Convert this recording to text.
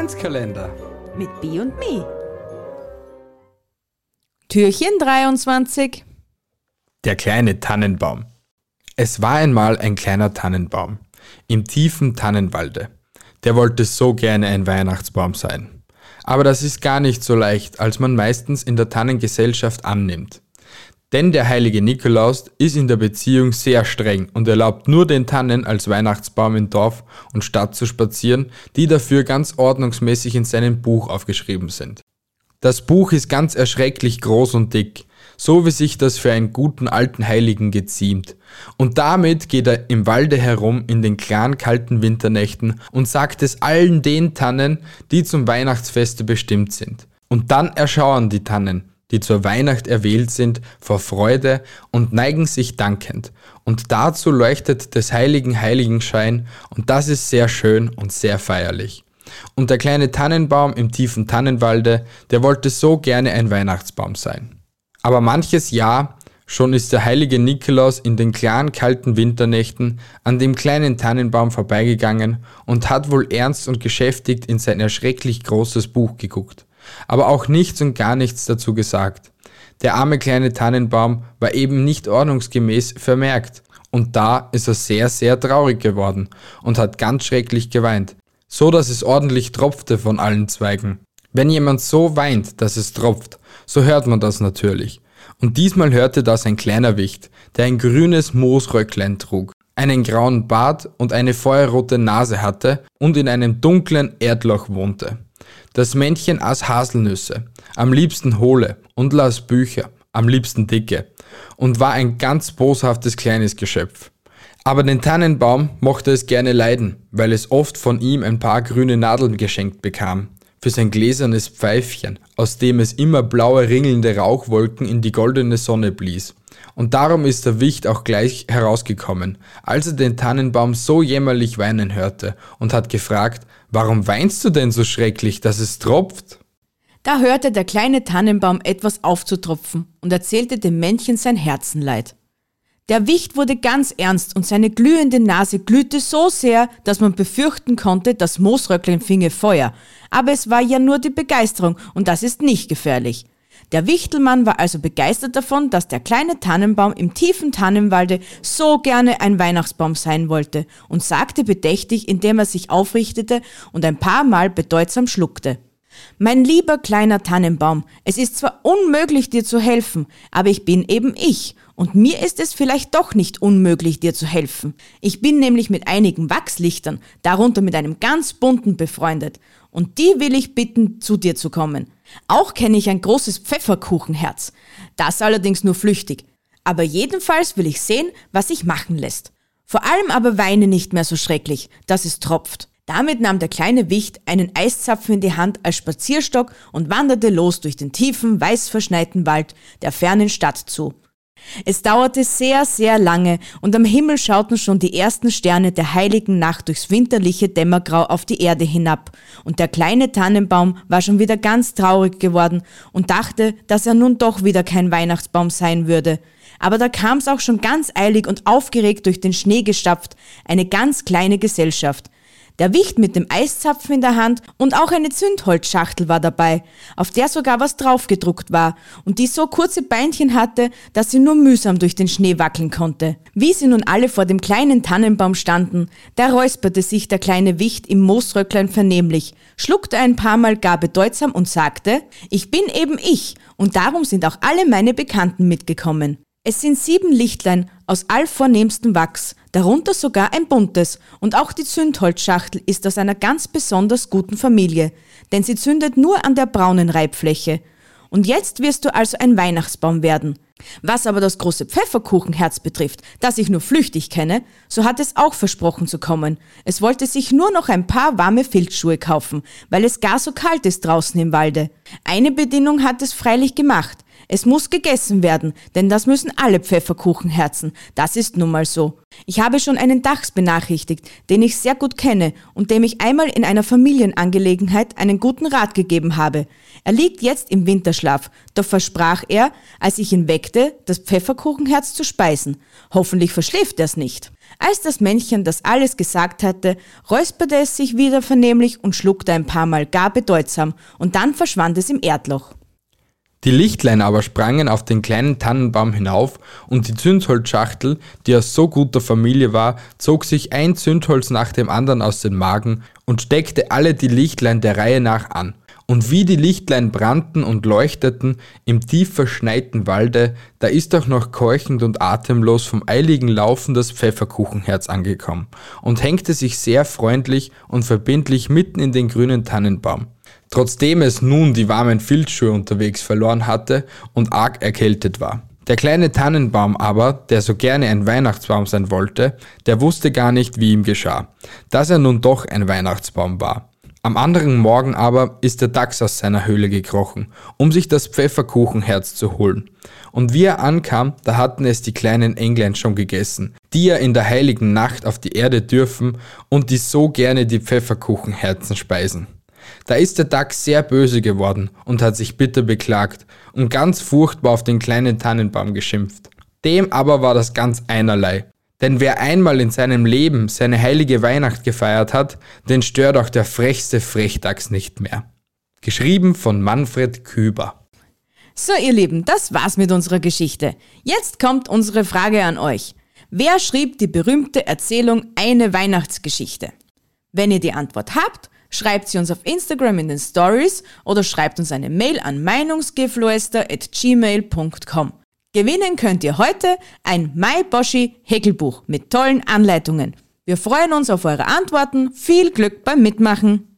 Adventskalender mit B und Me. Türchen 23. Der kleine Tannenbaum. Es war einmal ein kleiner Tannenbaum im tiefen Tannenwalde. Der wollte so gerne ein Weihnachtsbaum sein. Aber das ist gar nicht so leicht, als man meistens in der Tannengesellschaft annimmt. Denn der heilige Nikolaus ist in der Beziehung sehr streng und erlaubt nur den Tannen als Weihnachtsbaum in Dorf und Stadt zu spazieren, die dafür ganz ordnungsmäßig in seinem Buch aufgeschrieben sind. Das Buch ist ganz erschrecklich groß und dick, so wie sich das für einen guten alten Heiligen geziemt. Und damit geht er im Walde herum in den klaren kalten Winternächten und sagt es allen den Tannen, die zum Weihnachtsfeste bestimmt sind. Und dann erschauern die Tannen, die zur Weihnacht erwählt sind, vor Freude und neigen sich dankend. Und dazu leuchtet des heiligen Heiligenschein und das ist sehr schön und sehr feierlich. Und der kleine Tannenbaum im tiefen Tannenwalde, der wollte so gerne ein Weihnachtsbaum sein. Aber manches Jahr schon ist der heilige Nikolaus in den klaren kalten Winternächten an dem kleinen Tannenbaum vorbeigegangen und hat wohl ernst und geschäftigt in sein erschrecklich großes Buch geguckt aber auch nichts und gar nichts dazu gesagt. Der arme kleine Tannenbaum war eben nicht ordnungsgemäß vermerkt, und da ist er sehr, sehr traurig geworden und hat ganz schrecklich geweint, so dass es ordentlich tropfte von allen Zweigen. Wenn jemand so weint, dass es tropft, so hört man das natürlich. Und diesmal hörte das ein kleiner Wicht, der ein grünes Moosröcklein trug, einen grauen Bart und eine feuerrote Nase hatte und in einem dunklen Erdloch wohnte. Das Männchen aß Haselnüsse, am liebsten hohle, und las Bücher, am liebsten dicke, und war ein ganz boshaftes kleines Geschöpf. Aber den Tannenbaum mochte es gerne leiden, weil es oft von ihm ein paar grüne Nadeln geschenkt bekam, für sein gläsernes Pfeifchen, aus dem es immer blaue ringelnde Rauchwolken in die goldene Sonne blies. Und darum ist der Wicht auch gleich herausgekommen, als er den Tannenbaum so jämmerlich weinen hörte und hat gefragt, warum weinst du denn so schrecklich, dass es tropft? Da hörte der kleine Tannenbaum etwas aufzutropfen und erzählte dem Männchen sein Herzenleid. Der Wicht wurde ganz ernst und seine glühende Nase glühte so sehr, dass man befürchten konnte, das Moosröcklein finge Feuer. Aber es war ja nur die Begeisterung und das ist nicht gefährlich. Der Wichtelmann war also begeistert davon, dass der kleine Tannenbaum im tiefen Tannenwalde so gerne ein Weihnachtsbaum sein wollte und sagte bedächtig, indem er sich aufrichtete und ein paar Mal bedeutsam schluckte. Mein lieber kleiner Tannenbaum, es ist zwar unmöglich dir zu helfen, aber ich bin eben ich und mir ist es vielleicht doch nicht unmöglich, dir zu helfen. Ich bin nämlich mit einigen Wachslichtern, darunter mit einem ganz bunten befreundet. Und die will ich bitten, zu dir zu kommen. Auch kenne ich ein großes Pfefferkuchenherz. Das allerdings nur flüchtig. Aber jedenfalls will ich sehen, was sich machen lässt. Vor allem aber weine nicht mehr so schrecklich, dass es tropft. Damit nahm der kleine Wicht einen Eiszapfen in die Hand als Spazierstock und wanderte los durch den tiefen, weiß verschneiten Wald der fernen Stadt zu. Es dauerte sehr, sehr lange und am Himmel schauten schon die ersten Sterne der heiligen Nacht durchs winterliche Dämmergrau auf die Erde hinab, und der kleine Tannenbaum war schon wieder ganz traurig geworden und dachte, dass er nun doch wieder kein Weihnachtsbaum sein würde. Aber da kam's auch schon ganz eilig und aufgeregt durch den Schnee gestapft, eine ganz kleine Gesellschaft, der Wicht mit dem Eiszapfen in der Hand und auch eine Zündholzschachtel war dabei, auf der sogar was draufgedruckt war und die so kurze Beinchen hatte, dass sie nur mühsam durch den Schnee wackeln konnte. Wie sie nun alle vor dem kleinen Tannenbaum standen, da räusperte sich der kleine Wicht im Moosröcklein vernehmlich, schluckte ein paar Mal gar bedeutsam und sagte, ich bin eben ich und darum sind auch alle meine Bekannten mitgekommen. Es sind sieben Lichtlein aus allvornehmstem Wachs, darunter sogar ein buntes, und auch die Zündholzschachtel ist aus einer ganz besonders guten Familie, denn sie zündet nur an der braunen Reibfläche. Und jetzt wirst du also ein Weihnachtsbaum werden. Was aber das große Pfefferkuchenherz betrifft, das ich nur flüchtig kenne, so hat es auch versprochen zu kommen. Es wollte sich nur noch ein paar warme Filzschuhe kaufen, weil es gar so kalt ist draußen im Walde. Eine Bedingung hat es freilich gemacht. Es muss gegessen werden, denn das müssen alle Pfefferkuchenherzen. Das ist nun mal so. Ich habe schon einen Dachs benachrichtigt, den ich sehr gut kenne und dem ich einmal in einer Familienangelegenheit einen guten Rat gegeben habe. Er liegt jetzt im Winterschlaf, doch versprach er, als ich ihn weckte, das Pfefferkuchenherz zu speisen. Hoffentlich verschläft er's nicht. Als das Männchen das alles gesagt hatte, räusperte es sich wieder vernehmlich und schluckte ein paar Mal gar bedeutsam, und dann verschwand es im Erdloch. Die Lichtlein aber sprangen auf den kleinen Tannenbaum hinauf und die Zündholzschachtel, die aus so guter Familie war, zog sich ein Zündholz nach dem anderen aus den Magen und steckte alle die Lichtlein der Reihe nach an. Und wie die Lichtlein brannten und leuchteten im tief verschneiten Walde, da ist auch noch keuchend und atemlos vom eiligen Laufen das Pfefferkuchenherz angekommen und hängte sich sehr freundlich und verbindlich mitten in den grünen Tannenbaum. Trotzdem es nun die warmen Filzschuhe unterwegs verloren hatte und arg erkältet war. Der kleine Tannenbaum aber, der so gerne ein Weihnachtsbaum sein wollte, der wusste gar nicht, wie ihm geschah, dass er nun doch ein Weihnachtsbaum war. Am anderen Morgen aber ist der Dachs aus seiner Höhle gekrochen, um sich das Pfefferkuchenherz zu holen. Und wie er ankam, da hatten es die kleinen Englein schon gegessen, die ja in der heiligen Nacht auf die Erde dürfen und die so gerne die Pfefferkuchenherzen speisen. Da ist der Dachs sehr böse geworden und hat sich bitter beklagt und ganz furchtbar auf den kleinen Tannenbaum geschimpft. Dem aber war das ganz einerlei. Denn wer einmal in seinem Leben seine heilige Weihnacht gefeiert hat, den stört auch der frechste Frechdachs nicht mehr. Geschrieben von Manfred Küber. So, ihr Lieben, das war's mit unserer Geschichte. Jetzt kommt unsere Frage an euch. Wer schrieb die berühmte Erzählung Eine Weihnachtsgeschichte? Wenn ihr die Antwort habt, schreibt sie uns auf Instagram in den Stories oder schreibt uns eine Mail an meinungsgeflüster.gmail.com. Gewinnen könnt ihr heute ein MyBoshi Häkelbuch mit tollen Anleitungen. Wir freuen uns auf eure Antworten. Viel Glück beim Mitmachen!